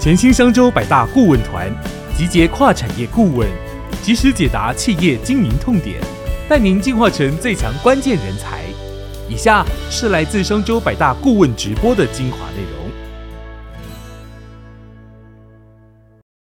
全新商周百大顾问团，集结跨产业顾问，及时解答企业经营痛点，带您进化成最强关键人才。以下是来自商周百大顾问直播的精华内容。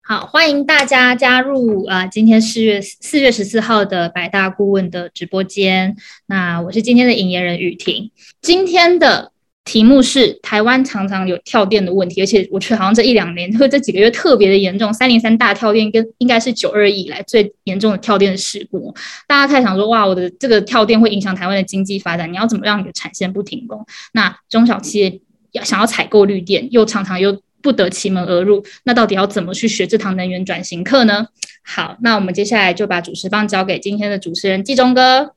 好，欢迎大家加入啊！今天四月四月十四号的百大顾问的直播间。那我是今天的引言人雨婷。今天的题目是台湾常常有跳电的问题，而且我觉得好像这一两年或这几个月特别的严重。三零三大跳电跟应该是九二以来最严重的跳电事故。大家太想说哇，我的这个跳电会影响台湾的经济发展，你要怎么让你的产线不停工？那中小企业要想要采购绿电，又常常又不得其门而入，那到底要怎么去学这堂能源转型课呢？好，那我们接下来就把主持棒交给今天的主持人季中哥。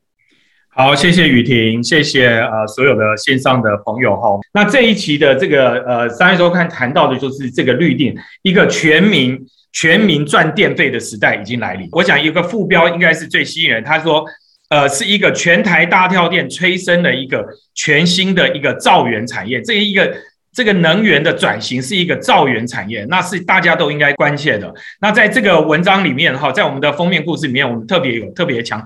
好，谢谢雨婷，谢谢呃所有的线上的朋友哈。那这一期的这个呃商业周刊谈到的就是这个绿电，一个全民全民赚电费的时代已经来临。我想一个副标应该是最吸引人，他说呃是一个全台大跳电催生的一个全新的一个造源产业，这一个。这个能源的转型是一个造源产业，那是大家都应该关切的。那在这个文章里面哈，在我们的封面故事里面，我们特别有特别强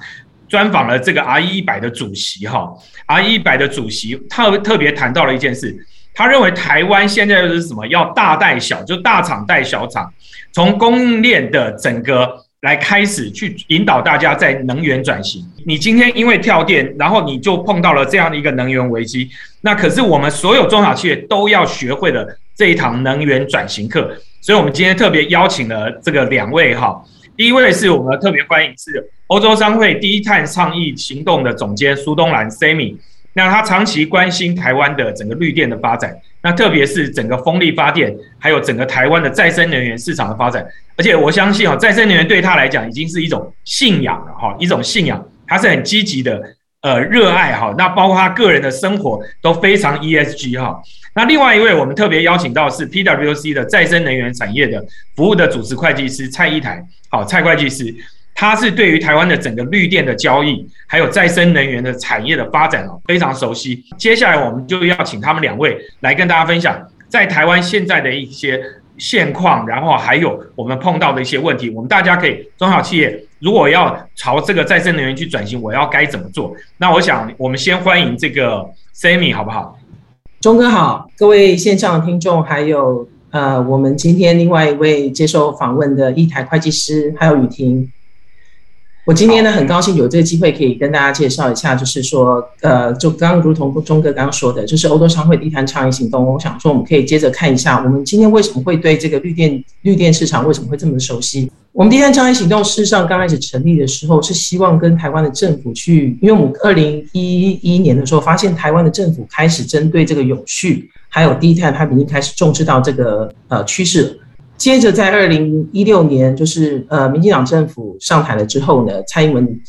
专访了这个 R 一百的主席哈，R 一百的主席特特别谈到了一件事，他认为台湾现在就是什么？要大带小，就大厂带小厂，从供应链的整个。来开始去引导大家在能源转型。你今天因为跳电，然后你就碰到了这样的一个能源危机。那可是我们所有中小企业都要学会的这一堂能源转型课。所以，我们今天特别邀请了这个两位哈。第一位是我们特别欢迎是欧洲商会低碳倡议行动的总监苏东兰 Sammy。那他长期关心台湾的整个绿电的发展，那特别是整个风力发电，还有整个台湾的再生能源市场的发展。而且我相信哈，再生能源对他来讲已经是一种信仰了哈，一种信仰，他是很积极的呃热爱哈。那包括他个人的生活都非常 ESG 哈。那另外一位我们特别邀请到是 PWC 的再生能源产业的服务的主持会计师蔡一台，好，蔡会计师。他是对于台湾的整个绿电的交易，还有再生能源的产业的发展哦，非常熟悉。接下来我们就要请他们两位来跟大家分享，在台湾现在的一些现况，然后还有我们碰到的一些问题。我们大家可以中小企业如果要朝这个再生能源去转型，我要该怎么做？那我想我们先欢迎这个 Sammy 好不好？钟哥好，各位线上的听众，还有呃，我们今天另外一位接受访问的一台会计师，还有雨婷。我今天呢，很高兴有这个机会可以跟大家介绍一下，就是说，呃，就刚如同钟哥刚刚说的，就是欧洲商会低碳倡议行动。我想说，我们可以接着看一下，我们今天为什么会对这个绿电绿电市场为什么会这么熟悉？我们低碳倡议行动事实上刚开始成立的时候，是希望跟台湾的政府去，因为我们二零一一年的时候发现台湾的政府开始针对这个永续还有低碳，它已经开始重视到这个呃趋势。接着在二零一六年，就是呃，民进党政府上台了之后呢，蔡英文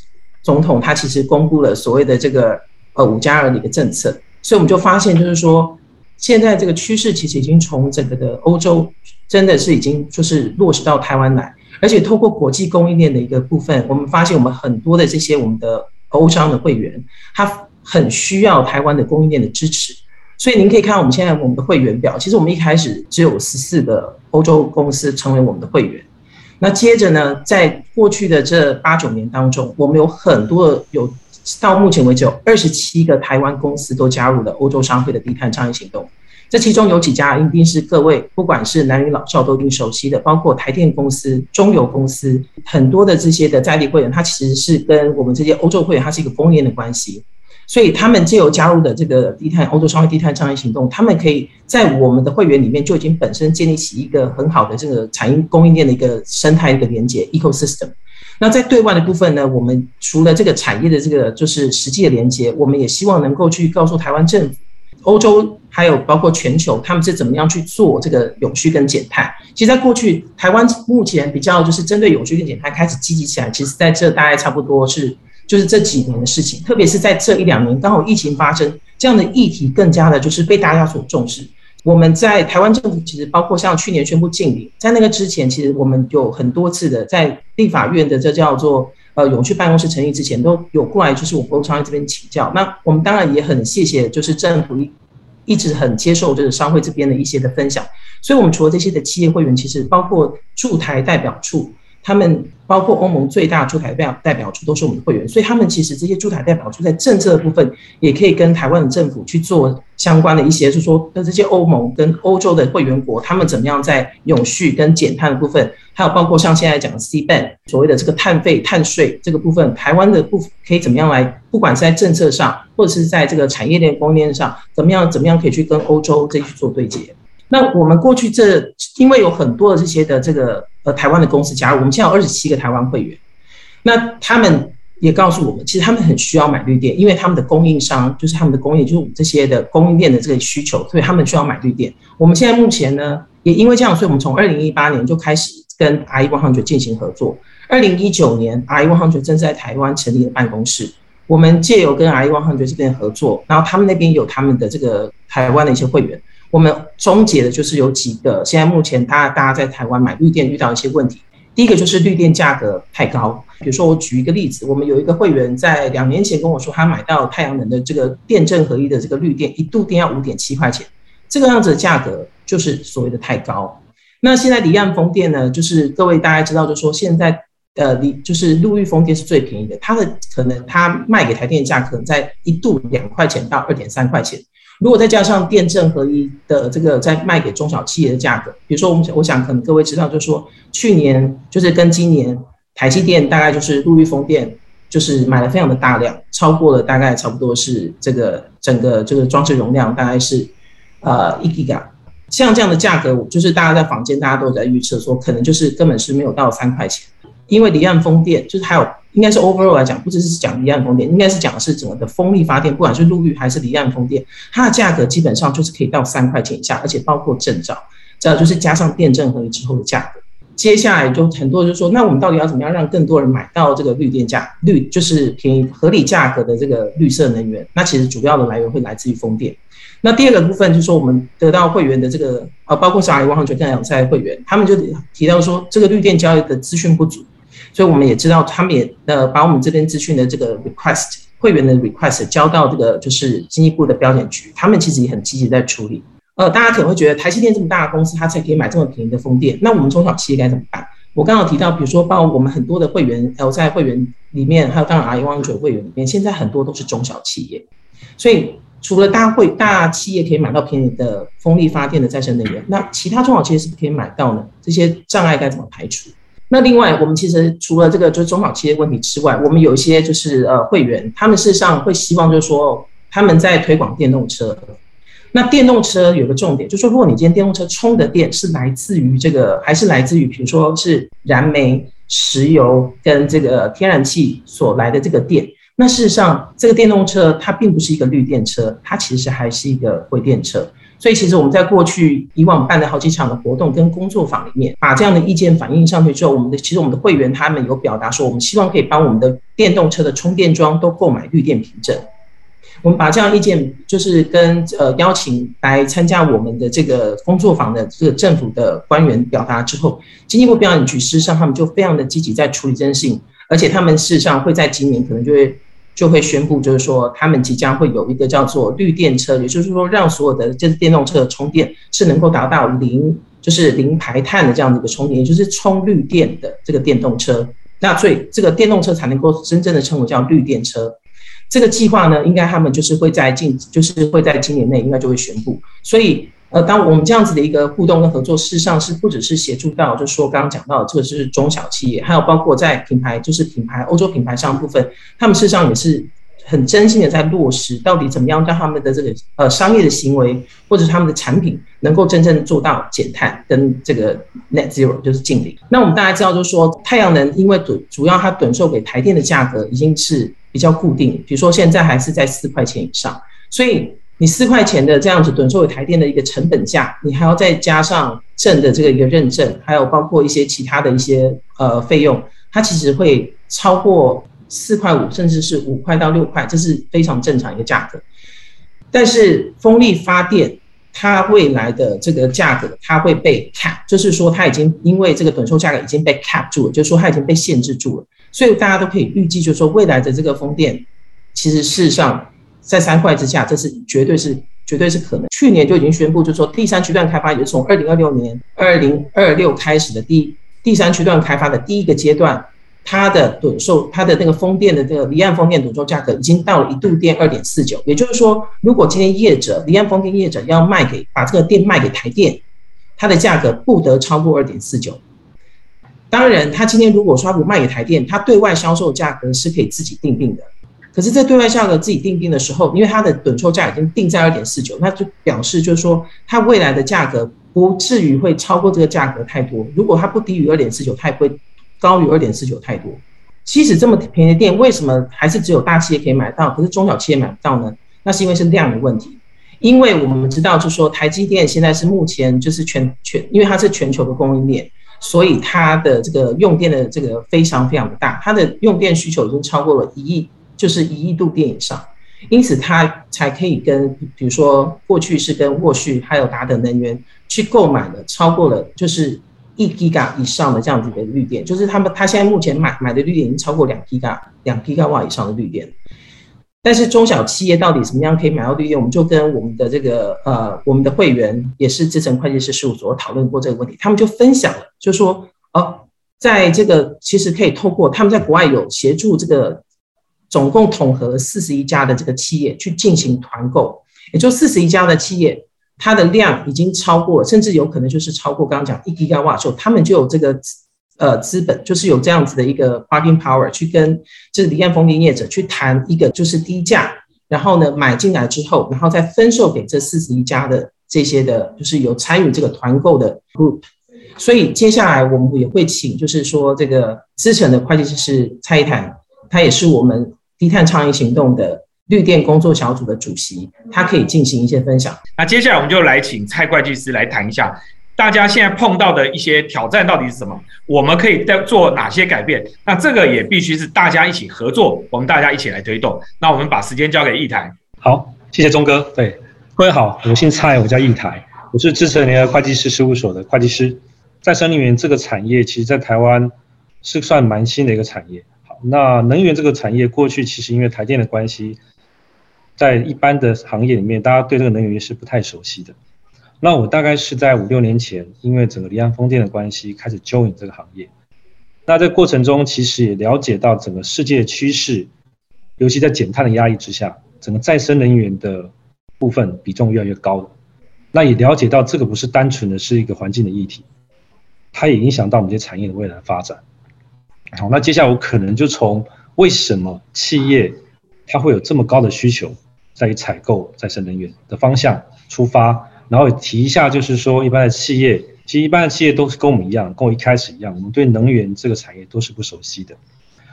总统他其实公布了所谓的这个呃五加二的一个政策，所以我们就发现，就是说现在这个趋势其实已经从整个的欧洲真的是已经就是落实到台湾来，而且透过国际供应链的一个部分，我们发现我们很多的这些我们的欧商的会员，他很需要台湾的供应链的支持。所以您可以看我们现在我们的会员表，其实我们一开始只有十四个欧洲公司成为我们的会员。那接着呢，在过去的这八九年当中，我们有很多有到目前为止有二十七个台湾公司都加入了欧洲商会的低碳倡议行动。这其中有几家一定是各位不管是男女老少都一定熟悉的，包括台电公司、中油公司，很多的这些的在地会员，他其实是跟我们这些欧洲会员，他是一个供应链的关系。所以他们借由加入的这个低碳欧洲商会低碳倡议行动，他们可以在我们的会员里面就已经本身建立起一个很好的这个产业供应链的一个生态的连接 ecosystem。那在对外的部分呢，我们除了这个产业的这个就是实际的连接，我们也希望能够去告诉台湾政府、欧洲还有包括全球，他们是怎么样去做这个永续跟减碳。其实，在过去台湾目前比较就是针对永续跟减碳开始积极起来，其实在这大概差不多是。就是这几年的事情，特别是在这一两年，刚好疫情发生，这样的议题更加的就是被大家所重视。我们在台湾政府其实包括像去年宣布禁令，在那个之前，其实我们有很多次的在立法院的这叫做呃永续办公室成立之前，都有过来就是我们欧昌这边请教。那我们当然也很谢谢，就是政府一一直很接受就是商会这边的一些的分享，所以我们除了这些的企业会员，其实包括驻台代表处。他们包括欧盟最大驻台代表代表处都是我们的会员，所以他们其实这些驻台代表处在政策的部分也可以跟台湾的政府去做相关的一些，就是说，那这些欧盟跟欧洲的会员国，他们怎么样在永续跟减碳的部分，还有包括像现在讲的 C ban 所谓的这个碳费、碳税这个部分，台湾的部可以怎么样来，不管是在政策上，或者是在这个产业链供应链上，怎么样怎么样可以去跟欧洲这去做对接。那我们过去这，因为有很多的这些的这个呃台湾的公司加入，我们现在有二十七个台湾会员，那他们也告诉我们，其实他们很需要买绿电，因为他们的供应商就是他们的供应，就是我们这些的供应链的这个需求，所以他们需要买绿电。我们现在目前呢，也因为这样，所以我们从二零一八年就开始跟 i One Hundred 进行合作。二零一九年，i One Hundred 正在台湾成立了办公室，我们借由跟 i One Hundred 这边合作，然后他们那边有他们的这个台湾的一些会员。我们终结的就是有几个，现在目前大家大家在台湾买绿电遇到一些问题。第一个就是绿电价格太高，比如说我举一个例子，我们有一个会员在两年前跟我说，他买到太阳能的这个电正合一的这个绿电，一度电要五点七块钱，这个样子的价格就是所谓的太高。那现在离岸风电呢，就是各位大家知道，就说现在呃离就是陆域风电是最便宜的，它的可能它卖给台电价可能在一度两块钱到二点三块钱。如果再加上电正合一的这个在卖给中小企业的价格，比如说我们我想可能各位知道，就是说去年就是跟今年台积电大概就是陆域风电就是买了非常的大量，超过了大概差不多是这个整个这个装置容量大概是呃一 G 嘎，像这样的价格，就是大家在房间大家都在预测说可能就是根本是没有到三块钱，因为离岸风电就是还有。应该是 overall 来讲，不只是讲离岸风电，应该是讲的是整个的风力发电，不管是陆域还是离岸风电，它的价格基本上就是可以到三块钱以下，而且包括证照，这就是加上电证合一之后的价格。接下来就很多人就说，那我们到底要怎么样让更多人买到这个绿电价绿，就是便宜合理价格的这个绿色能源？那其实主要的来源会来自于风电。那第二个部分就是说，我们得到会员的这个呃，包括小海、万航、全跟有在会员，他们就提到说，这个绿电交易的资讯不足。所以我们也知道，他们也呃把我们这边资讯的这个 request 会员的 request 交到这个就是经济部的标检局，他们其实也很积极在处理。呃，大家可能会觉得台积电这么大的公司，它才可以买这么便宜的风电，那我们中小企业该怎么办？我刚刚提到，比如说包括我们很多的会员还有在会员里面，还有当然 I One 九会员里面，现在很多都是中小企业。所以除了大会大企业可以买到便宜的风力发电的再生能源，那其他中小企业是不是可以买到呢？这些障碍该怎么排除？那另外，我们其实除了这个就是中小企业问题之外，我们有一些就是呃会员，他们事实上会希望就是说他们在推广电动车。那电动车有个重点，就是说如果你今天电动车充的电是来自于这个，还是来自于比如说是燃煤、石油跟这个天然气所来的这个电，那事实上这个电动车它并不是一个绿电车，它其实还是一个灰电车。所以其实我们在过去以往办的好几场的活动跟工作坊里面，把这样的意见反映上去之后，我们的其实我们的会员他们有表达说，我们希望可以帮我们的电动车的充电桩都购买绿电凭证。我们把这样意见就是跟呃邀请来参加我们的这个工作坊的这个政府的官员表达之后，经济部标准局事实上他们就非常的积极在处理这件事情，而且他们事实上会在今年可能就会。就会宣布，就是说他们即将会有一个叫做绿电车，也就是说让所有的这电动车的充电是能够达到零，就是零排碳的这样的一个充电，也就是充绿电的这个电动车，那所以这个电动车才能够真正的称为叫绿电车。这个计划呢，应该他们就是会在近，就是会在今年内应该就会宣布，所以。呃，当我们这样子的一个互动跟合作，事实上是不只是协助到，就是说刚刚讲到的这个是中小企业，还有包括在品牌，就是品牌欧洲品牌上部分，他们事实上也是很真心的在落实，到底怎么样让他们的这个呃商业的行为或者他们的产品能够真正做到减碳跟这个 net zero 就是净零。那我们大家知道，就是说太阳能因为主主要它短售给台电的价格已经是比较固定，比如说现在还是在四块钱以上，所以。你四块钱的这样子趸作为台电的一个成本价，你还要再加上证的这个一个认证，还有包括一些其他的一些呃费用，它其实会超过四块五，甚至是五块到六块，这是非常正常一个价格。但是风力发电它未来的这个价格，它会被 cap，就是说它已经因为这个趸售价格已经被 cap 住了，就是说它已经被限制住了，所以大家都可以预计，就是说未来的这个风电，其实事实上。在三块之下，这是绝对是绝对是可能。去年就已经宣布，就是说第三区段开发也是从二零二六年二零二六开始的第第三区段开发的第一个阶段，它的趸售，它的那个风电的这个离岸风电趸售价格已经到了一度电二点四九。也就是说，如果今天业者离岸风电业者要卖给把这个电卖给台电，它的价格不得超过二点四九。当然，他今天如果说不卖给台电，他对外销售价格是可以自己定定的。可是，在对外价格自己定定的时候，因为它的趸售价已经定在二点四九，那就表示就是说，它未来的价格不至于会超过这个价格太多。如果它不低于二点四九，它也会高于二点四九太多。即使这么便宜的电，为什么还是只有大企业可以买到，可是中小企业买不到呢？那是因为是量的问题。因为我们知道，就是说，台积电现在是目前就是全全，因为它是全球的供应链。所以它的这个用电的这个非常非常的大，它的用电需求已经超过了一亿，就是一亿度电以上，因此它才可以跟比如说过去是跟沃旭还有达德能源去购买的超过了就是一 g 瓦以上的这样子的绿电，就是他们他现在目前买买的绿电已经超过两 g 瓦两 g 瓦以上的绿电。但是中小企业到底怎么样可以买到绿电？我们就跟我们的这个呃，我们的会员也是资深会计师事务所讨论过这个问题，他们就分享了，就说哦，在这个其实可以透过他们在国外有协助这个总共统合四十一家的这个企业去进行团购，也就四十一家的企业，它的量已经超过，甚至有可能就是超过刚刚讲一吉瓦时候，他们就有这个。呃，资本就是有这样子的一个 bargaining power，去跟这离岸风电业者去谈一个就是低价，然后呢买进来之后，然后再分售给这四十一家的这些的，就是有参与这个团购的 group。所以接下来我们也会请，就是说这个资深的会计师是蔡一谈，他也是我们低碳倡议行动的绿电工作小组的主席，他可以进行一些分享。那接下来我们就来请蔡会计师来谈一下。大家现在碰到的一些挑战到底是什么？我们可以在做哪些改变？那这个也必须是大家一起合作，我们大家一起来推动。那我们把时间交给易台。好，谢谢钟哥。对，各位好，我姓蔡，我叫易台，我是智诚联合会计师事务所的会计师。再生能源这个产业，其实在台湾是算蛮新的一个产业。那能源这个产业过去其实因为台电的关系，在一般的行业里面，大家对这个能源是不太熟悉的。那我大概是在五六年前，因为整个离岸风电的关系，开始 join 这个行业。那在过程中，其实也了解到整个世界趋势，尤其在减碳的压力之下，整个再生能源的部分比重越来越高了。那也了解到这个不是单纯的是一个环境的议题，它也影响到我们这些产业的未来发展。好，那接下来我可能就从为什么企业它会有这么高的需求，在于采购再生能源的方向出发。然后提一下，就是说，一般的企业，其实一般的企业都是跟我们一样，跟我一开始一样，我们对能源这个产业都是不熟悉的。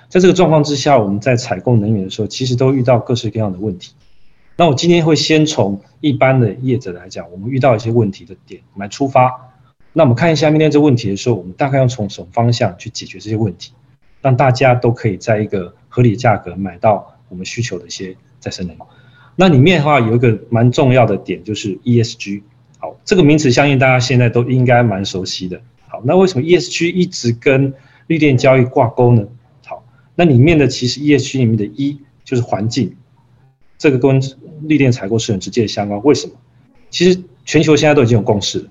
在这个状况之下，我们在采购能源的时候，其实都遇到各式各样的问题。那我今天会先从一般的业者来讲，我们遇到一些问题的点来出发。那我们看一下明天这问题的时候，我们大概要从什么方向去解决这些问题，让大家都可以在一个合理价格买到我们需求的一些再生能源。那里面的话有一个蛮重要的点，就是 ESG。好，这个名词相信大家现在都应该蛮熟悉的。好，那为什么 ESG 一直跟绿电交易挂钩呢？好，那里面的其实 ESG 里面的一就是环境，这个跟绿电采购是很直接的相关。为什么？其实全球现在都已经有共识了，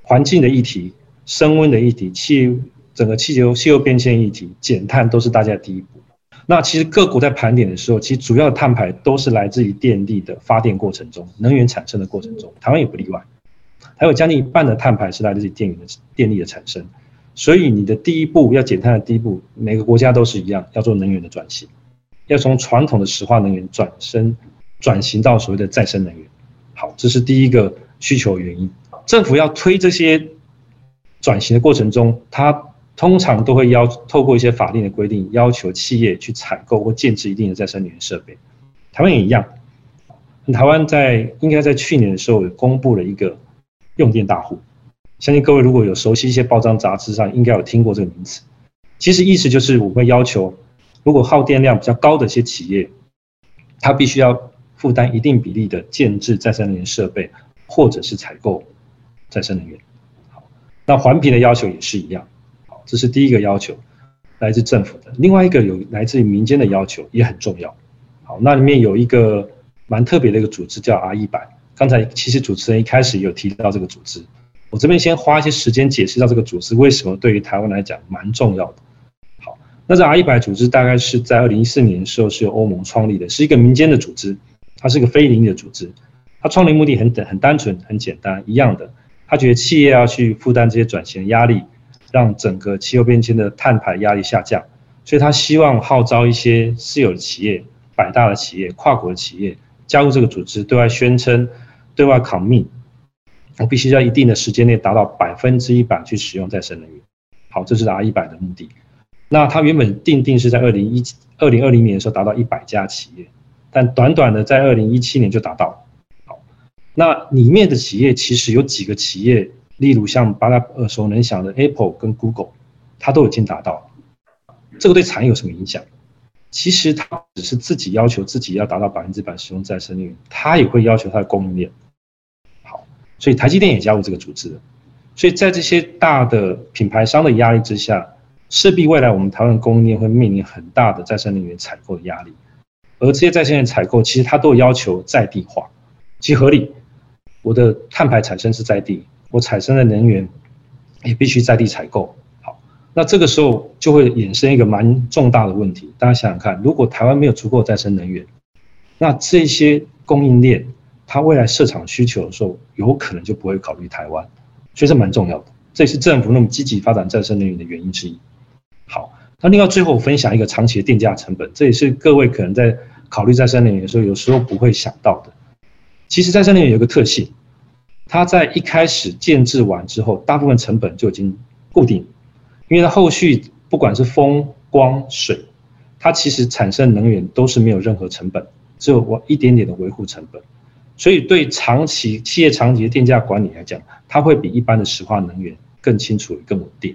环境的议题、升温的议题、气整个气球气候变迁议题、减碳都是大家的第一步。那其实各国在盘点的时候，其实主要的碳排都是来自于电力的发电过程中，能源产生的过程中，台湾也不例外。还有将近一半的碳排是来自于电源的电力的产生，所以你的第一步要减碳的第一步，每个国家都是一样，要做能源的转型，要从传统的石化能源转身转型到所谓的再生能源。好，这是第一个需求原因。政府要推这些转型的过程中，它通常都会要透过一些法令的规定，要求企业去采购或建置一定的再生能源设备。台湾也一样，台湾在应该在去年的时候也公布了一个用电大户，相信各位如果有熟悉一些报章杂志上，应该有听过这个名词。其实意思就是我会要求，如果耗电量比较高的一些企业，它必须要负担一定比例的建置再生能源设备，或者是采购再生能源。好，那环评的要求也是一样。这是第一个要求，来自政府的。另外一个有来自于民间的要求，也很重要。好，那里面有一个蛮特别的一个组织叫 R 一百，刚才其实主持人一开始有提到这个组织，我这边先花一些时间解释到这个组织为什么对于台湾来讲蛮重要的。好，那这 R 一百组织大概是在二零一四年的时候是由欧盟创立的，是一个民间的组织，它是一个非营利的组织。它创立目的很很单纯很简单，一样的，他觉得企业要去负担这些转型压力，让整个气候变迁的碳排压力下降，所以他希望号召一些私有的企业、百大的企业、跨国的企业加入这个组织，对外宣称。对外抗命，我必须在一定的时间内达到百分之一百去使用再生能源。好，这是 R 一百的目的。那它原本定定是在二零一二零二零年的时候达到一百家企业，但短短的在二零一七年就达到。好，那里面的企业其实有几个企业，例如像大家耳熟能详的 Apple 跟 Google，它都已经达到。这个对产业有什么影响？其实它只是自己要求自己要达到百分之百使用再生能源，它也会要求它的供应链。好所以台积电也加入这个组织，所以在这些大的品牌商的压力之下，势必未来我们台湾供应链会面临很大的再生能源采购的压力，而这些再生能源采购其实它都要求在地化，其合理。我的碳排产生是在地，我产生的能源也必须在地采购。好，那这个时候就会衍生一个蛮重大的问题，大家想想看，如果台湾没有足够再生能源，那这些供应链。它未来市场需求的时候，有可能就不会考虑台湾，所以这蛮重要的。这也是政府那么积极发展再生能源的原因之一。好，那另外最后分享一个长期的电价成本，这也是各位可能在考虑再生能源的时候，有时候不会想到的。其实再生能源有个特性，它在一开始建制完之后，大部分成本就已经固定，因为它后续不管是风、光、水，它其实产生能源都是没有任何成本，只有我一点点的维护成本。所以，对长期企业长期的电价管理来讲，它会比一般的石化能源更清楚、更稳定。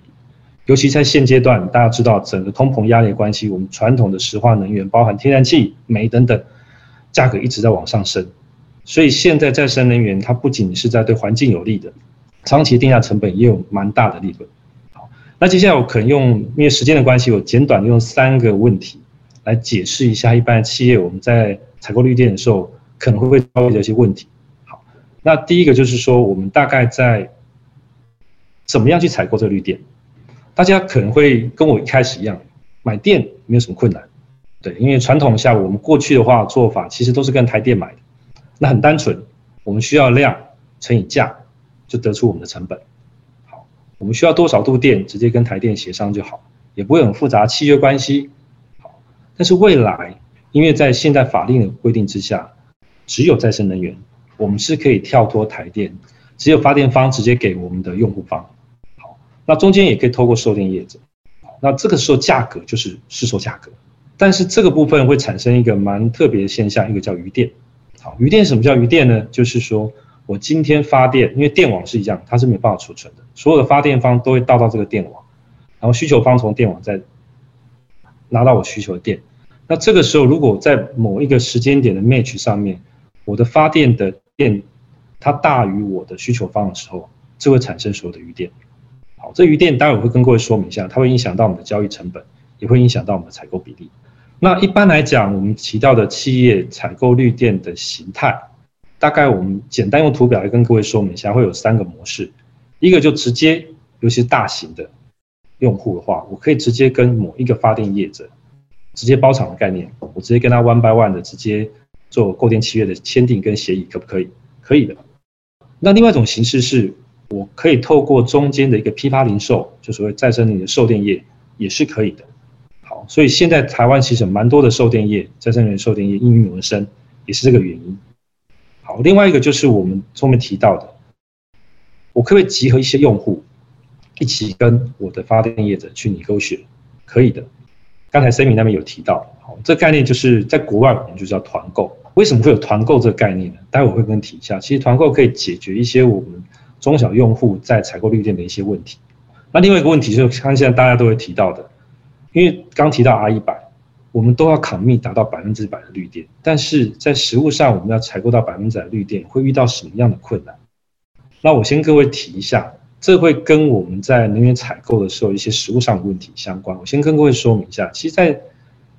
尤其在现阶段，大家知道整个通膨压力的关系，我们传统的石化能源，包含天然气、煤等等，价格一直在往上升。所以，现在再生能源它不仅是在对环境有利的，长期电价成本也有蛮大的利润。好，那接下来我可能用因为时间的关系，我简短用三个问题来解释一下一般企业我们在采购绿电的时候。可能会会遭遇的一些问题。好，那第一个就是说，我们大概在怎么样去采购这个绿电？大家可能会跟我一开始一样，买电没有什么困难，对，因为传统下我们过去的话做法其实都是跟台电买的，那很单纯，我们需要量乘以价，就得出我们的成本。好，我们需要多少度电，直接跟台电协商就好，也不会很复杂契约关系。好，但是未来，因为在现在法令的规定之下。只有再生能源，我们是可以跳脱台电，只有发电方直接给我们的用户方。好，那中间也可以透过售电业者。好，那这个时候价格就是市售价格，但是这个部分会产生一个蛮特别的现象，一个叫余电。好，余电什么叫余电呢？就是说我今天发电，因为电网是一样，它是没办法储存的，所有的发电方都会倒到这个电网，然后需求方从电网再拿到我需求的电。那这个时候，如果在某一个时间点的 match 上面，我的发电的电，它大于我的需求方的时候，就会产生所有的余电。好，这余电待会我会跟各位说明一下，它会影响到我们的交易成本，也会影响到我们的采购比例。那一般来讲，我们提到的企业采购绿电的形态，大概我们简单用图表来跟各位说明一下，会有三个模式。一个就直接，尤其是大型的用户的话，我可以直接跟某一个发电业者，直接包场的概念，我直接跟他 one by one 的直接。做购电契约的签订跟协议可不可以？可以的。那另外一种形式是，我可以透过中间的一个批发零售，就所谓再生能源售电业，也是可以的。所以现在台湾其实蛮多的售电业，再生能源售电业应运而生，也是这个原因。好，另外一个就是我们后面提到的，我可不可以集合一些用户，一起跟我的发电业者去拟勾选？可以的。刚才 Sammy 那边有提到，好，这概念就是在国外我们就叫团购。为什么会有团购这个概念呢？待会我会跟提一下。其实团购可以解决一些我们中小用户在采购绿电的一些问题。那另外一个问题就是，看现在大家都会提到的，因为刚提到 R 一百，我们都要抗密达到百分之百的绿电，但是在实物上我们要采购到百分之百绿电，会遇到什么样的困难？那我先各位提一下。这会跟我们在能源采购的时候一些实物上的问题相关。我先跟各位说明一下，其实，在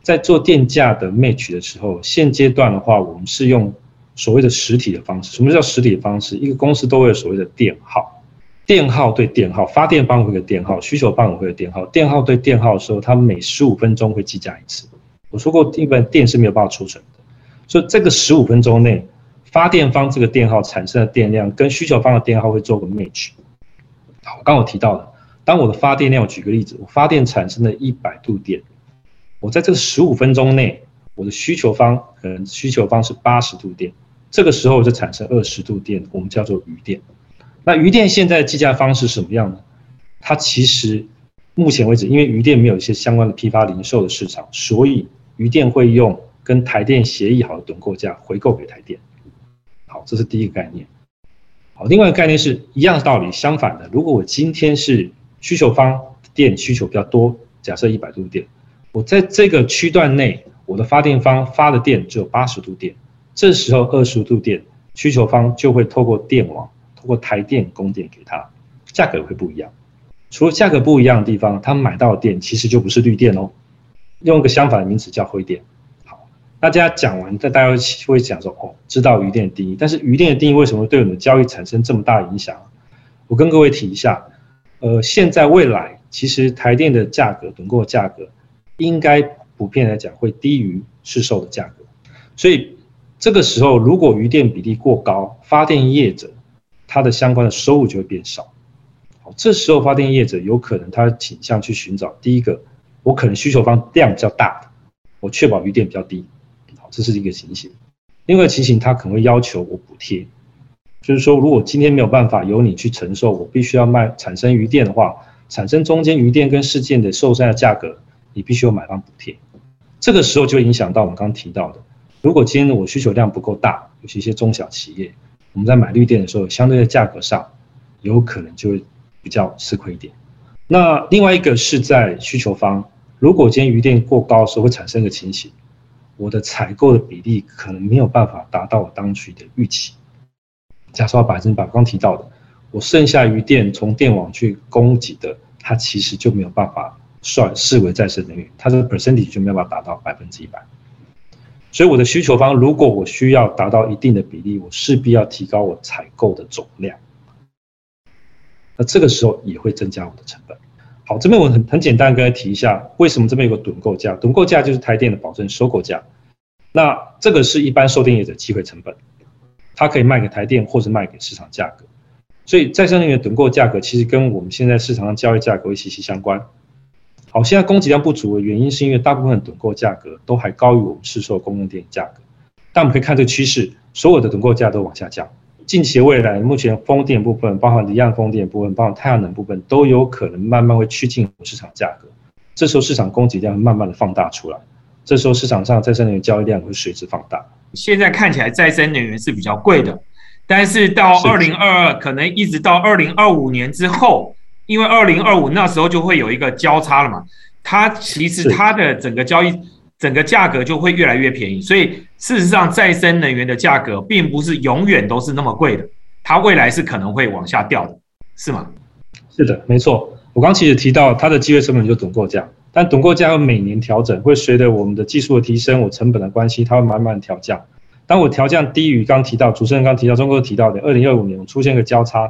在做电价的 match 的时候，现阶段的话，我们是用所谓的实体的方式。什么叫实体的方式？一个公司都会有所谓的电号，电号对电号，发电方会有电号，需求方也会有电号。电号对电号的时候，它每十五分钟会计价一次。我说过，一般电是没有办法储存的，所以这个十五分钟内，发电方这个电号产生的电量跟需求方的电号会做个 match。好，我刚刚提到的，当我的发电量，我举个例子，我发电产生了一百度电，我在这个十五分钟内，我的需求方可能需求方是八十度电，这个时候就产生二十度电，我们叫做余电。那余电现在的计价方式什么样呢？它其实目前为止，因为余电没有一些相关的批发零售的市场，所以余电会用跟台电协议好的趸购价回购给台电。好，这是第一个概念。好，另外一个概念是一样的道理，相反的，如果我今天是需求方电需求比较多，假设一百度电，我在这个区段内，我的发电方发的电只有八十度电，这时候二十度电需求方就会透过电网，通过台电供电给他，价格会不一样。除了价格不一样的地方，他买到的电其实就不是绿电哦，用一个相反的名词叫灰电。好大家讲完，大家会讲说哦，知道余电的定义，但是余电的定义为什么对我们的交易产生这么大影响？我跟各位提一下，呃，现在未来其实台电的价格，趸购价格应该普遍来讲会低于市售的价格，所以这个时候如果余电比例过高，发电业者它的相关的收入就会变少。好，这时候发电业者有可能他倾向去寻找第一个，我可能需求方量比较大的，我确保余电比较低。这是一个情形，另外情形他可能会要求我补贴，就是说如果今天没有办法由你去承受，我必须要卖产生余电的话，产生中间余电跟事件的受伤的价格，你必须有买方补贴。这个时候就影响到我们刚刚提到的，如果今天我需求量不够大，尤其一些中小企业，我们在买绿电的时候，相对的价格上有可能就会比较吃亏一点。那另外一个是在需求方，如果今天余电过高的时候，会产生一个情形。我的采购的比例可能没有办法达到我当初的预期。假设百分之百，刚提到的，我剩下余电从电网去供给的，它其实就没有办法算视为再生能源，它的 percentage 就没有办法达到百分之一百。所以我的需求方，如果我需要达到一定的比例，我势必要提高我采购的总量。那这个时候也会增加我的成本。好，这边我很很简单跟大家提一下，为什么这边有个趸购价？趸购价就是台电的保证收购价。那这个是一般售电业者机会成本，它可以卖给台电或者卖给市场价格。所以再生能源趸购价格其实跟我们现在市场上交易价格息息相关。好，现在供给量不足的原因是因为大部分的趸购价格都还高于我们市售供应电价格。但我们可以看这个趋势，所有的趸购价都往下降。近期未来，目前风电部分，包含离岸风电部分，包含太阳能部分，都有可能慢慢会趋近市场价格。这时候市场供给量会慢慢的放大出来，这时候市场上再生能源交易量会随之放大。现在看起来再生能源是比较贵的，但是到二零二二，可能一直到二零二五年之后，因为二零二五那时候就会有一个交叉了嘛，它其实它的整个交易。整个价格就会越来越便宜，所以事实上，再生能源的价格并不是永远都是那么贵的，它未来是可能会往下掉的，是吗？是的，没错。我刚其实提到它的机会成本就趸购价，但趸购价要每年调整，会随着我们的技术的提升，我成本的关系，它会慢慢调降。当我调降低于刚提到主持人刚提到中国提到的二零二五年出现个交叉，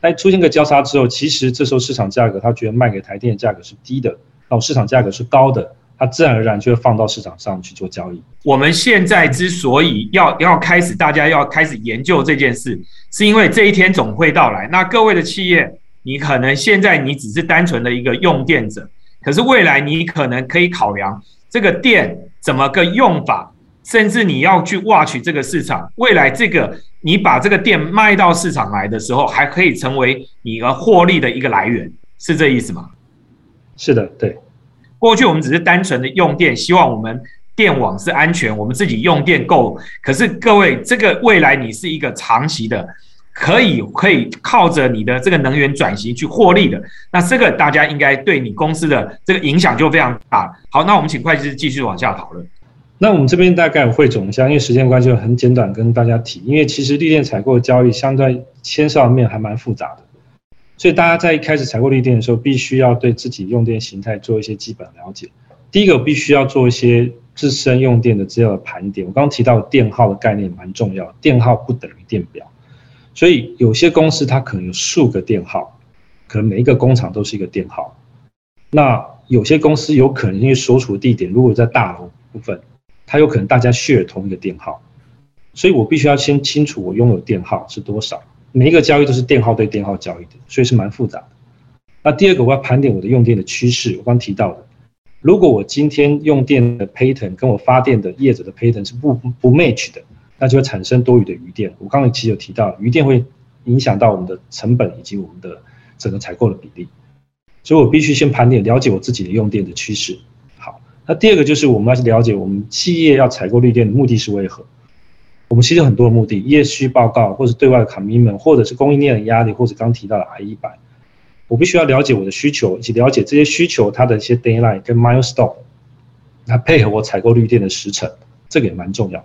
但出现个交叉之后，其实这时候市场价格它觉得卖给台电的价格是低的，那市场价格是高的。它自然而然就会放到市场上去做交易。我们现在之所以要要开始，大家要开始研究这件事，是因为这一天总会到来。那各位的企业，你可能现在你只是单纯的一个用电者，可是未来你可能可以考量这个电怎么个用法，甚至你要去挖取这个市场。未来这个你把这个店卖到市场来的时候，还可以成为你的获利的一个来源，是这意思吗？是的，对。过去我们只是单纯的用电，希望我们电网是安全，我们自己用电够。可是各位，这个未来你是一个长期的，可以可以靠着你的这个能源转型去获利的。那这个大家应该对你公司的这个影响就非常大。好，那我们请会计师继续往下讨论。那我们这边大概汇总一下，因为时间关系，很简短跟大家提。因为其实绿电采购交易相对牵涉面还蛮复杂的。所以大家在一开始采购绿电的时候，必须要对自己用电形态做一些基本了解。第一个，必须要做一些自身用电的资料的盘点。我刚刚提到电耗的概念蛮重要，电耗不等于电表，所以有些公司它可能有数个电耗，可能每一个工厂都是一个电耗。那有些公司有可能因为所处的地点如果在大楼部分，它有可能大家 share 同一个电耗，所以我必须要先清楚我拥有电耗是多少。每一个交易都是电耗对电耗交易的，所以是蛮复杂的。那第二个，我要盘点我的用电的趋势。我刚提到的，如果我今天用电的 pattern 跟我发电的业者的 pattern 是不不 match 的，那就会产生多余的余电。我刚才其实有提到，余电会影响到我们的成本以及我们的整个采购的比例，所以我必须先盘点，了解我自己的用电的趋势。那第二个就是我们要去了解我们企业要采购绿电的目的是为何。我们其实很多的目的，业需报告，或者对外的 commitment，或者是供应链的压力，或者刚提到的 I 一百，我必须要了解我的需求，以及了解这些需求它的一些 deadline 跟 milestone，来配合我采购绿电的时程，这个也蛮重要。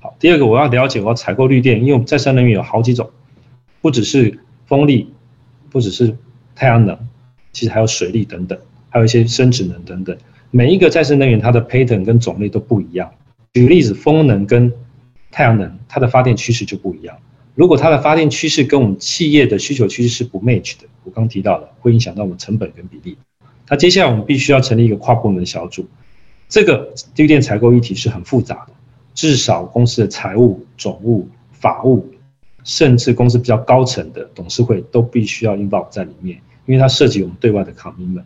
好，第二个我要了解我要采购绿电，因为我们再生能源有好几种，不只是风力，不只是太阳能，其实还有水力等等，还有一些生殖能等等，每一个再生能源它的 pattern 跟种类都不一样。举个例子，风能跟太阳能它的发电趋势就不一样。如果它的发电趋势跟我们企业的需求趋势是不 match 的，我刚提到了会影响到我们成本跟比例。那接下来我们必须要成立一个跨部门小组。这个绿电采购议题是很复杂的，至少公司的财务、总务、法务，甚至公司比较高层的董事会都必须要 involve 在里面，因为它涉及我们对外的 commitment。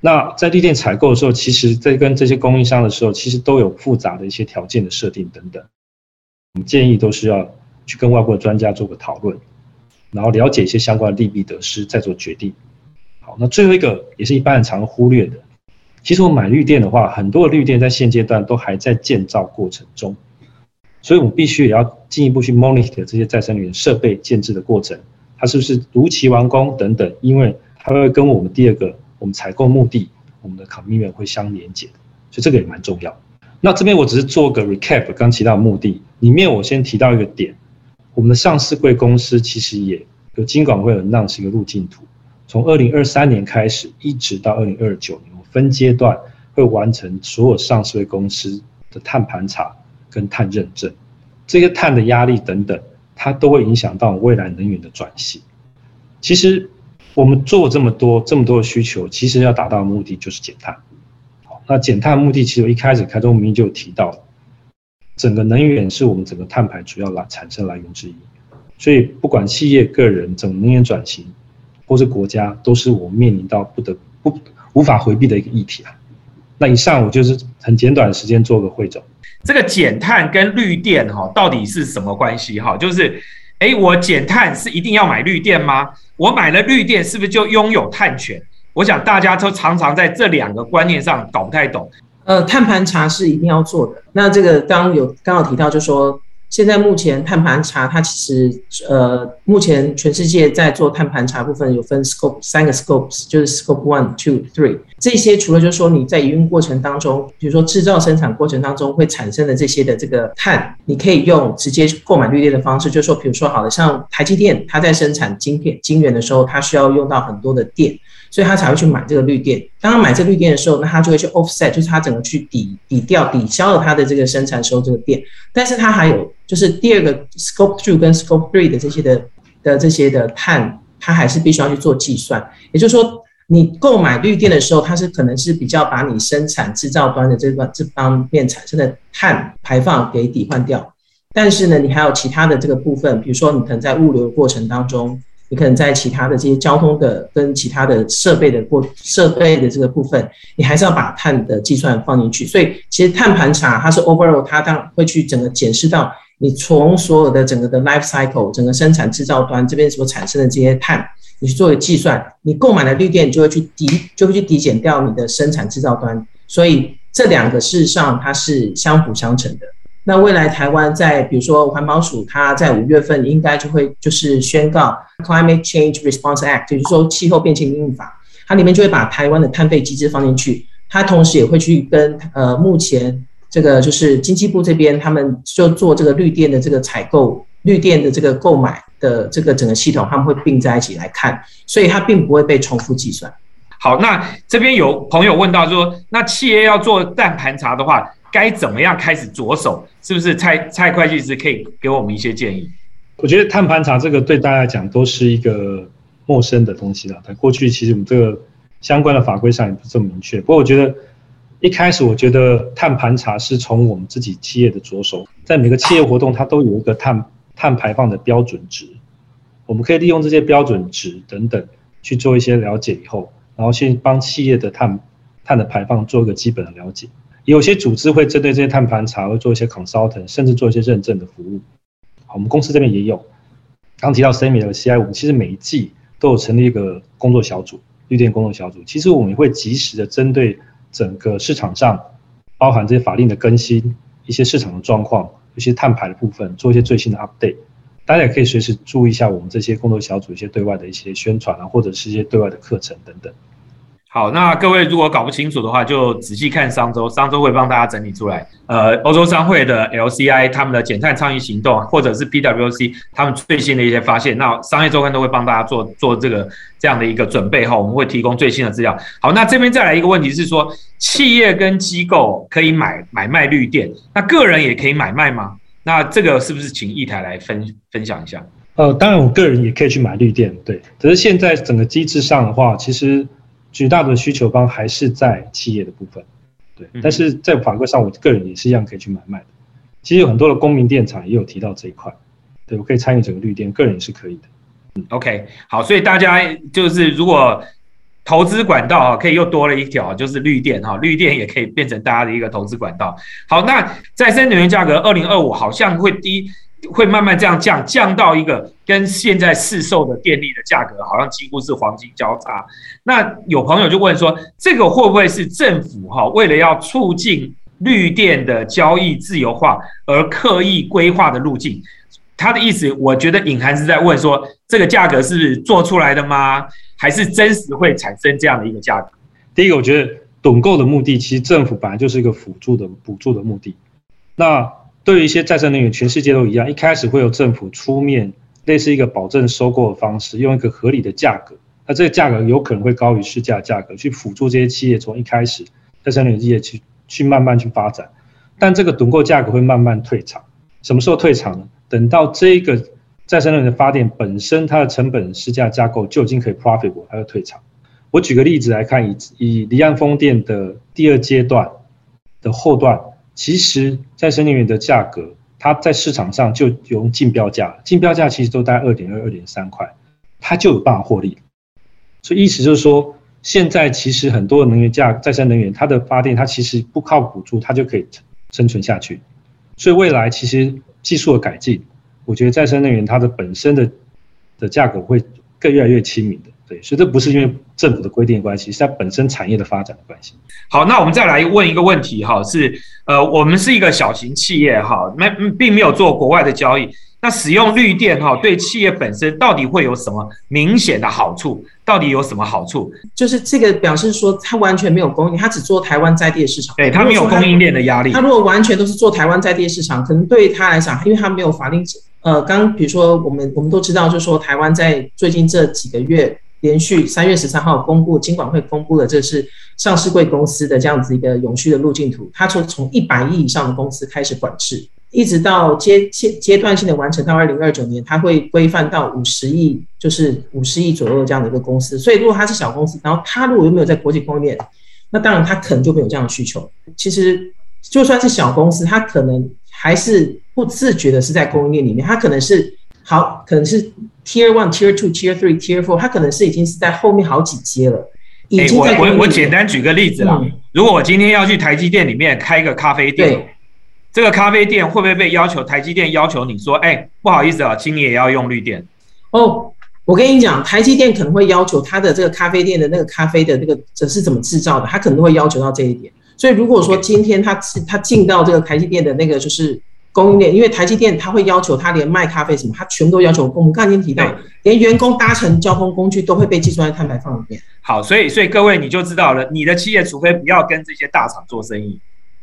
那在绿电采购的时候，其实在跟这些供应商的时候，其实都有复杂的一些条件的设定等等。我们建议都是要去跟外国的专家做个讨论，然后了解一些相关的利弊得失，再做决定。好，那最后一个也是一般人常忽略的，其实我买绿电的话，很多的绿电在现阶段都还在建造过程中，所以我们必须也要进一步去 monitor 这些再生能源设备建制的过程，它是不是如期完工等等，因为它会跟我们第二个我们采购目的，我们的 commitment 会相连接，所以这个也蛮重要。那这边我只是做个 recap，刚提到目的里面，我先提到一个点，我们的上市贵公司其实也有金管会有 announce 一个路径图，从二零二三年开始，一直到二零二九年，我分阶段会完成所有上市贵公司的碳盘查跟碳认证，这些碳的压力等等，它都会影响到未来能源的转型。其实我们做这么多这么多的需求，其实要达到的目的就是减碳。那减碳目的，其实一开始开宗明义就提到，整个能源是我们整个碳排主要来产生来源之一，所以不管企业、个人，整个能源转型，或是国家，都是我们面临到不得不无法回避的一个议题啊。那以上我就是很简短的时间做个汇总。这个减碳跟绿电哈，到底是什么关系哈？就是，哎，我减碳是一定要买绿电吗？我买了绿电是不是就拥有碳权？我想大家都常常在这两个观念上搞不太懂。呃，碳盘查是一定要做的。那这个刚有刚好提到，就说。现在目前碳盘查，它其实呃，目前全世界在做碳盘查部分有分 scope 三个 scopes，就是 scope one、two、three 这些。除了就是说你在营运过程当中，比如说制造生产过程当中会产生的这些的这个碳，你可以用直接购买绿电的方式，就是说，比如说好的，像台积电，它在生产晶片、晶圆的时候，它需要用到很多的电，所以它才会去买这个绿电。当他买这绿电的时候，那他就会去 offset，就是他整个去抵抵掉、抵消了它的这个生产时候这个电，但是它还有。就是第二个 scope two 跟 scope three 的这些的的这些的碳，它还是必须要去做计算。也就是说，你购买绿电的时候，它是可能是比较把你生产制造端的这段这方面产生的碳排放给抵换掉。但是呢，你还有其他的这个部分，比如说你可能在物流过程当中，你可能在其他的这些交通的跟其他的设备的过设备的这个部分，你还是要把碳的计算放进去。所以其实碳盘查它是 overall，它当会去整个检视到。你从所有的整个的 life cycle，整个生产制造端这边所产生的这些碳，你去做个计算，你购买了绿电，就会去抵，就会去抵减掉你的生产制造端。所以这两个事实上它是相辅相成的。那未来台湾在比如说环保署，它在五月份应该就会就是宣告 Climate Change Response Act，就是说气候变迁应应法，它里面就会把台湾的碳费机制放进去，它同时也会去跟呃目前。这个就是经济部这边，他们就做这个绿电的这个采购、绿电的这个购买的这个整个系统，他们会并在一起来看，所以它并不会被重复计算。好，那这边有朋友问到说，那企业要做碳盘查的话，该怎么样开始着手？是不是蔡蔡会计师可以给我们一些建议？我觉得碳盘查这个对大家来讲都是一个陌生的东西了。在过去，其实我们这个相关的法规上也不这么明确。不过，我觉得一开始，我觉得碳盘查是从我们自己企业的着手，在每个企业活动，它都有一个碳碳排放的标准值。我们可以利用这些标准值等等去做一些了解，以后，然后先帮企业的碳碳的排放做一个基本的了解。有些组织会针对这些碳盘查，会做一些 consultant，甚至做一些认证的服务。我们公司这边也有，刚提到 Semi 和 CI，我们其实每一季都有成立一个工作小组，绿电工作小组。其实我们也会及时的针对整个市场上，包含这些法令的更新、一些市场的状况、一些碳排的部分，做一些最新的 update。大家也可以随时注意一下我们这些工作小组一些对外的一些宣传啊，或者是一些对外的课程等等。好，那各位如果搞不清楚的话，就仔细看商周，商周会帮大家整理出来。呃，欧洲商会的 LCI 他们的减碳倡议行动，或者是 PWC 他们最新的一些发现，那商业周刊都会帮大家做做这个这样的一个准备哈。我们会提供最新的资料。好，那这边再来一个问题是说，企业跟机构可以买买卖绿电，那个人也可以买卖吗？那这个是不是请一台来分分享一下？呃，当然我个人也可以去买绿电，对。只是现在整个机制上的话，其实。绝大的需求方还是在企业的部分，对，但是在法规上，我个人也是一样可以去买卖的。其实有很多的公民电厂也有提到这一块，对我可以参与整个绿电，个人也是可以的。嗯，OK，好，所以大家就是如果投资管道啊，可以又多了一条，就是绿电哈，绿电也可以变成大家的一个投资管道。好，那再生能源价格二零二五好像会低。会慢慢这样降，降到一个跟现在市售的电力的价格好像几乎是黄金交叉。那有朋友就问说，这个会不会是政府哈为了要促进绿电的交易自由化而刻意规划的路径？他的意思，我觉得隐含是在问说，这个价格是做出来的吗？还是真实会产生这样的一个价格？第一个，我觉得趸购的目的，其实政府本来就是一个辅助的补助的目的。那对于一些再生能源，全世界都一样，一开始会有政府出面，类似一个保证收购的方式，用一个合理的价格，那这个价格有可能会高于市价价格，去辅助这些企业从一开始再生能源业去去慢慢去发展，但这个趸购价格会慢慢退场，什么时候退场呢？等到这个再生能源的发电本身它的成本市价架构就已经可以 profitable，它就退场。我举个例子来看，以以离岸风电的第二阶段的后段。其实再生能源的价格，它在市场上就用竞标价，竞标价其实都在二点二、二点三块，它就有办法获利。所以意思就是说，现在其实很多的能源价，再生能源它的发电，它其实不靠补助，它就可以生存下去。所以未来其实技术的改进，我觉得再生能源它的本身的的价格会更越来越亲民的。对，所以这不是因为政府的规定的关系，是它本身产业的发展的关系。好，那我们再来问一个问题哈，是呃，我们是一个小型企业哈，没并没有做国外的交易，那使用绿电哈，对企业本身到底会有什么明显的好处？到底有什么好处？就是这个表示说，它完全没有供应，它只做台湾在地的市场，对，它没有供应链的压力。它如果完全都是做台湾在地的市场，可能对他来讲，因为它没有法令，呃，刚比如说我们我们都知道，就是说台湾在最近这几个月。连续三月十三号公布，金管会公布了这是上市贵公司的这样子一个永续的路径图。它从从一百亿以上的公司开始管制，一直到阶阶阶段性的完成到二零二九年，它会规范到五十亿，就是五十亿左右这样的一个公司。所以如果它是小公司，然后它如果又没有在国际供应链，那当然它可能就没有这样的需求。其实就算是小公司，它可能还是不自觉的是在供应链里面，它可能是。好，可能是 Tier One、Tier Two、Tier Three、Tier Four，它可能是已经是在后面好几阶了。哎，我我我简单举个例子啦，如果我今天要去台积电里面开一个咖啡店，这个咖啡店会不会被要求台积电要求你说，哎，不好意思啊，请你也要用绿电？哦，我跟你讲，台积电可能会要求它的这个咖啡店的那个咖啡的那个这是怎么制造的，它可能会要求到这一点。所以如果说今天它它进到这个台积电的那个就是。供应链，因为台积电它会要求它连卖咖啡什么，它全部都要求。我们刚才已经提到，连员工搭乘交通工具都会被计算在碳排放里面。好，所以所以各位你就知道了，你的企业除非不要跟这些大厂做生意，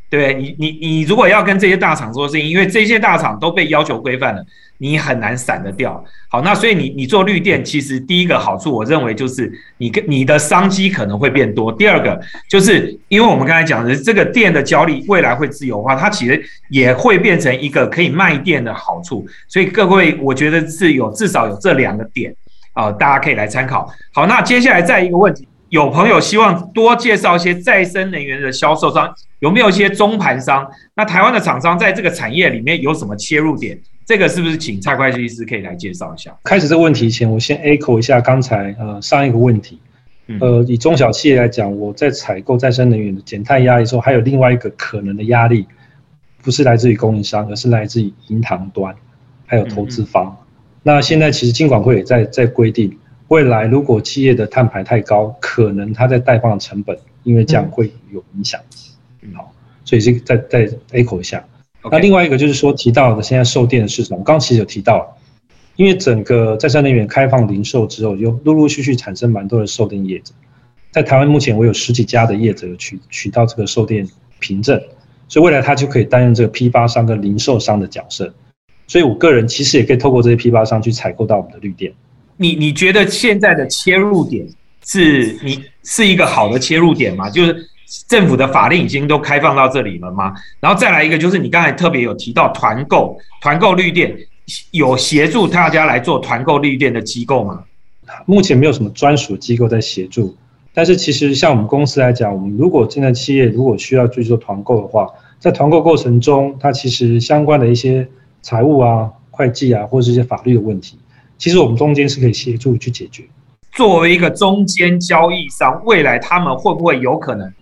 对你，你你如果要跟这些大厂做生意，因为这些大厂都被要求规范了，你很难散得掉。好，那所以你你做绿电，其实第一个好处，我认为就是你跟你的商机可能会变多。第二个就是因为我们刚才讲的这个电的交易未来会自由化，它其实也会变成一个可以卖电的好处。所以各位，我觉得是有至少有这两个点啊，大家可以来参考。好，那接下来再一个问题。有朋友希望多介绍一些再生能源的销售商，有没有一些中盘商？那台湾的厂商在这个产业里面有什么切入点？这个是不是请蔡会计师可以来介绍一下？开始这个问题前，我先 echo 一下刚才呃上一个问题。呃，以中小企业来讲，我在采购再生能源的减碳压力之后，还有另外一个可能的压力，不是来自于供应商，而是来自于银行端，还有投资方。那现在其实金管会也在在规定。未来如果企业的碳排太高，可能它在贷放的成本，因为这样会有影响。好，所以这个再再 echo 一下。那另外一个就是说提到的现在售电的市场，我刚其实有提到，因为整个再生能源开放零售之后，有陆陆续续产生蛮多的售电业者。在台湾目前我有十几家的业者有取取到这个售电凭证，所以未来他就可以担任这个批发商跟零售商的角色。所以我个人其实也可以透过这些批发商去采购到我们的绿电。你你觉得现在的切入点是你是一个好的切入点吗？就是政府的法令已经都开放到这里了吗？然后再来一个，就是你刚才特别有提到团购，团购绿电有协助大家来做团购绿电的机构吗？目前没有什么专属机构在协助，但是其实像我们公司来讲，我们如果现在企业如果需要去做团购的话，在团购过程中，它其实相关的一些财务啊、会计啊，或者是一些法律的问题。其实我们中间是可以协助去解决。作为一个中间交易商，未来他们会不会有可能？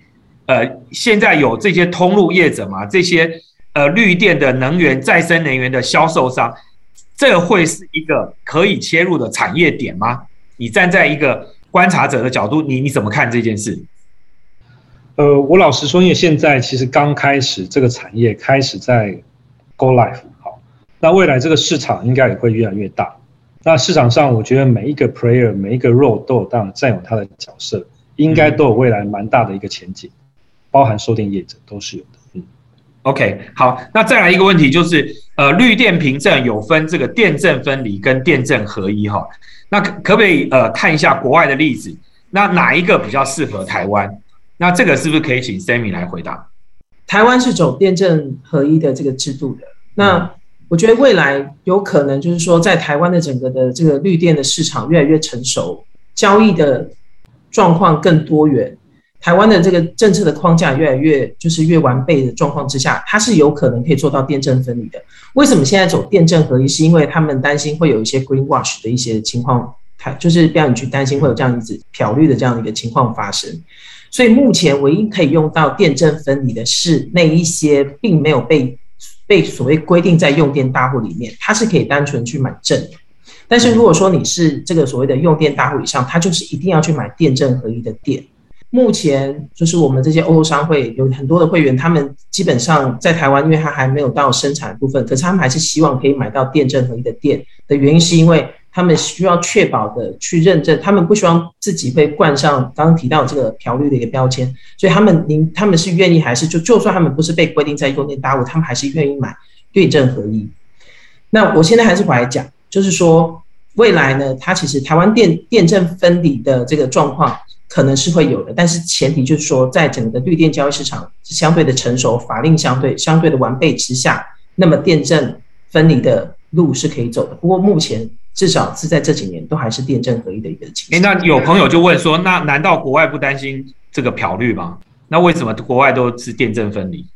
呃，现在有这些通路业者嘛？这些呃绿电的能源、再生能源的销售商，这会是一个可以切入的产业点吗？你站在一个观察者的角度，你你怎么看这件事？呃，我老实说，因为现在其实刚开始这个产业开始在 go live，好，那未来这个市场应该也会越来越大。那市场上，我觉得每一个 player 每一个 role 都有当占有它的角色，应该都有未来蛮大的一个前景，包含售电业者都是有的。嗯，OK，好，那再来一个问题就是，呃，绿电凭证有分这个电证分离跟电证合一哈，那可可不可以呃看一下国外的例子？那哪一个比较适合台湾？那这个是不是可以请 Sammy 来回答？台湾是走电证合一的这个制度的，那。我觉得未来有可能就是说，在台湾的整个的这个绿电的市场越来越成熟，交易的状况更多元，台湾的这个政策的框架越来越就是越完备的状况之下，它是有可能可以做到电证分离的。为什么现在走电证合一？是因为他们担心会有一些 green wash 的一些情况，它就是不要你去担心会有这样子漂绿的这样的一个情况发生。所以目前唯一可以用到电证分离的是那一些并没有被。被所谓规定在用电大户里面，它是可以单纯去买证。但是如果说你是这个所谓的用电大户以上，它就是一定要去买电证合一的电。目前就是我们这些欧洲商会有很多的会员，他们基本上在台湾，因为他还没有到生产部分，可是他们还是希望可以买到电证合一的电的原因，是因为。他们需要确保的去认证，他们不希望自己被冠上刚刚提到这个漂绿的一个标签，所以他们您他们是愿意还是就就算他们不是被规定在用电大户，他们还是愿意买对证合一。那我现在还是回来讲，就是说未来呢，它其实台湾电电证分离的这个状况可能是会有的，但是前提就是说在整个绿电交易市场相对的成熟，法令相对相对的完备之下，那么电证分离的路是可以走的。不过目前。至少是在这几年都还是电证合一的一个情况。哎，那有朋友就问说，那难道国外不担心这个漂绿吗？那为什么国外都是电证分离？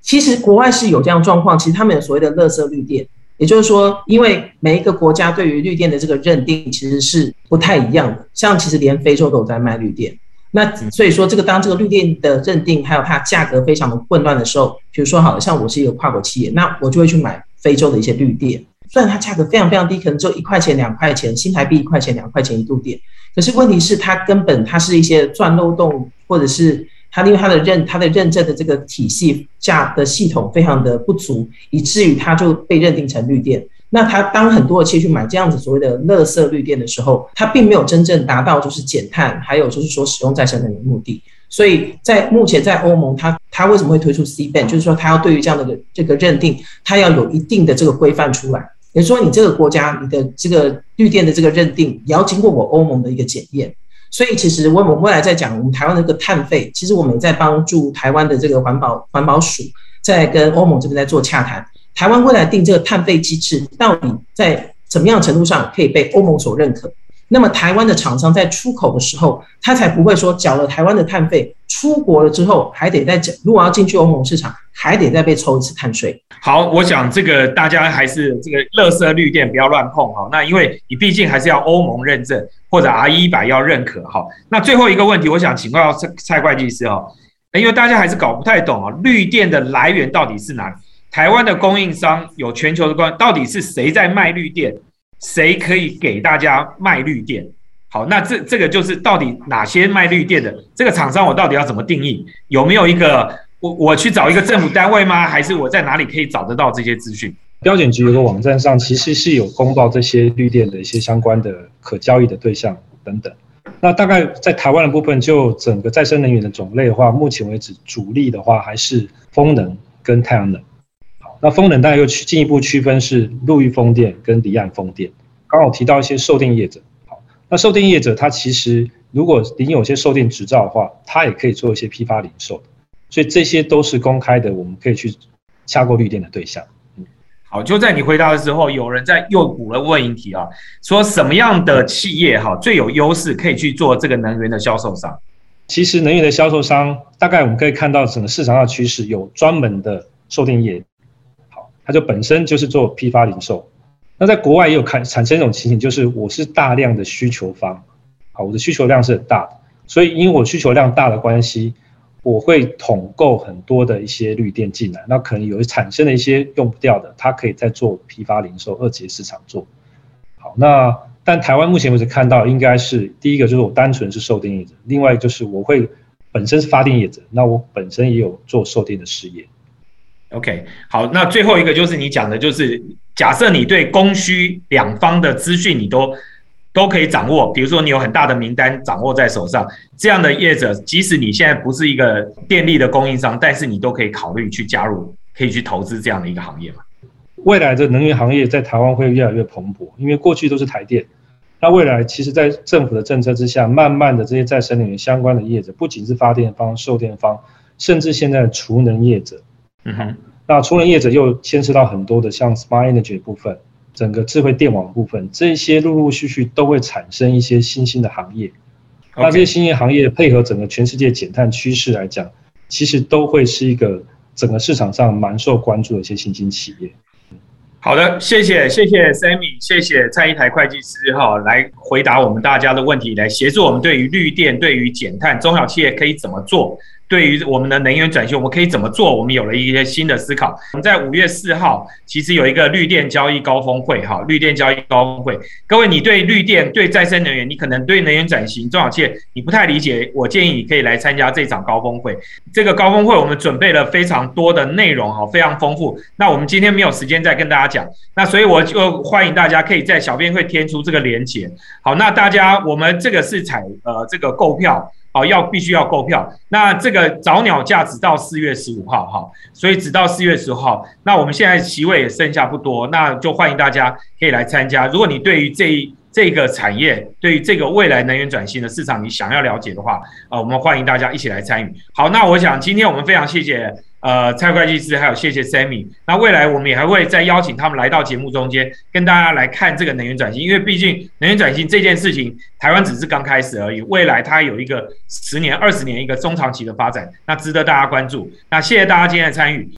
其实国外是有这样状况，其实他们有所谓的垃圾绿电，也就是说，因为每一个国家对于绿电的这个认定其实是不太一样的。像其实连非洲都有在卖绿电，那所以说这个当这个绿电的认定还有它价格非常的混乱的时候，比如说好像我是一个跨国企业，那我就会去买非洲的一些绿电。虽然它价格非常非常低，可能只有一块钱、两块钱，新台币一块钱、两块钱一度电，可是问题是它根本它是一些钻漏洞，或者是它因为它的认它的认证的这个体系价的系统非常的不足，以至于它就被认定成绿电。那它当很多的企业去买这样子所谓的垃圾绿电的时候，它并没有真正达到就是减碳，还有就是说使用再生能源目的。所以在目前在欧盟，它它为什么会推出 C ban，就是说它要对于这样的这个认定，它要有一定的这个规范出来。也就是说，你这个国家你的这个绿电的这个认定，也要经过我欧盟的一个检验。所以其实我们未来在讲我们台湾的这个碳费，其实我们也在帮助台湾的这个环保环保署在跟欧盟这边在做洽谈。台湾未来定这个碳费机制，到底在怎么样程度上可以被欧盟所认可？那么台湾的厂商在出口的时候，他才不会说缴了台湾的碳费，出国了之后还得再缴，如果要进去欧盟市场，还得再被抽一次碳税。好，我想这个大家还是这个乐色绿电不要乱碰哈。那因为你毕竟还是要欧盟认证或者 R 一百要认可哈。那最后一个问题，我想请教蔡蔡会计师哦，因为大家还是搞不太懂啊，绿电的来源到底是哪里？台湾的供应商有全球的关，到底是谁在卖绿电？谁可以给大家卖绿电？好，那这这个就是到底哪些卖绿电的这个厂商，我到底要怎么定义？有没有一个我我去找一个政府单位吗？还是我在哪里可以找得到这些资讯？标检局有个网站上其实是有公报这些绿电的一些相关的可交易的对象等等。那大概在台湾的部分，就整个再生能源的种类的话，目前为止主力的话还是风能跟太阳能。好那风能当然又去进一步区分是陆域风电跟离岸风电。刚好提到一些售电业者，好，那售电业者他其实如果您有些售电执照的话，他也可以做一些批发零售所以这些都是公开的，我们可以去下过绿电的对象。嗯，好，就在你回答的时候，有人在又补了问一题啊，说什么样的企业哈最有优势可以去做这个能源的销售商？其实能源的销售商，大概我们可以看到整个市场上的趋势，有专门的售电业。好它就本身就是做批发零售，那在国外也有看产生一种情形，就是我是大量的需求方，好，我的需求量是很大的，所以因为我需求量大的关系，我会统购很多的一些绿电进来，那可能有产生了一些用不掉的，它可以再做批发零售二级市场做，好，那但台湾目前为止看到应该是第一个就是我单纯是售电业者，另外就是我会本身是发电业者，那我本身也有做售电的事业。OK，好，那最后一个就是你讲的，就是假设你对供需两方的资讯你都都可以掌握，比如说你有很大的名单掌握在手上，这样的业者，即使你现在不是一个电力的供应商，但是你都可以考虑去加入，可以去投资这样的一个行业嘛？未来的能源行业在台湾会越来越蓬勃，因为过去都是台电，那未来其实在政府的政策之下，慢慢的这些再生能源相关的业者，不仅是发电方、售电方，甚至现在的储能业者。嗯哼，那储能业者又牵涉到很多的像 smart energy 部分，整个智慧电网部分，这些陆陆续续都会产生一些新兴的行业。那这些新兴行业配合整个全世界减碳趋势来讲，其实都会是一个整个市场上蛮受关注的一些新兴企业。好的，谢谢谢谢 Sammy，谢谢蔡一台会计师哈，来回答我们大家的问题，来协助我们对于绿电、对于减碳，中小企业可以怎么做。对于我们的能源转型，我们可以怎么做？我们有了一些新的思考。我们在五月四号，其实有一个绿电交易高峰会，哈，绿电交易高峰会。各位，你对绿电、对再生能源，你可能对能源转型、中小企业你不太理解，我建议你可以来参加这场高峰会。这个高峰会我们准备了非常多的内容，哈，非常丰富。那我们今天没有时间再跟大家讲，那所以我就欢迎大家可以在小编会贴出这个连结。好，那大家我们这个是采呃这个购票。好，要必须要购票。那这个早鸟价只到四月十五号，哈，所以只到四月十五号。那我们现在席位也剩下不多，那就欢迎大家可以来参加。如果你对于这一这个产业，对于这个未来能源转型的市场，你想要了解的话，啊，我们欢迎大家一起来参与。好，那我想今天我们非常谢谢。呃，蔡会计师，还有谢谢 Sammy。那未来我们也还会再邀请他们来到节目中间，跟大家来看这个能源转型。因为毕竟能源转型这件事情，台湾只是刚开始而已，未来它有一个十年、二十年一个中长期的发展，那值得大家关注。那谢谢大家今天的参与。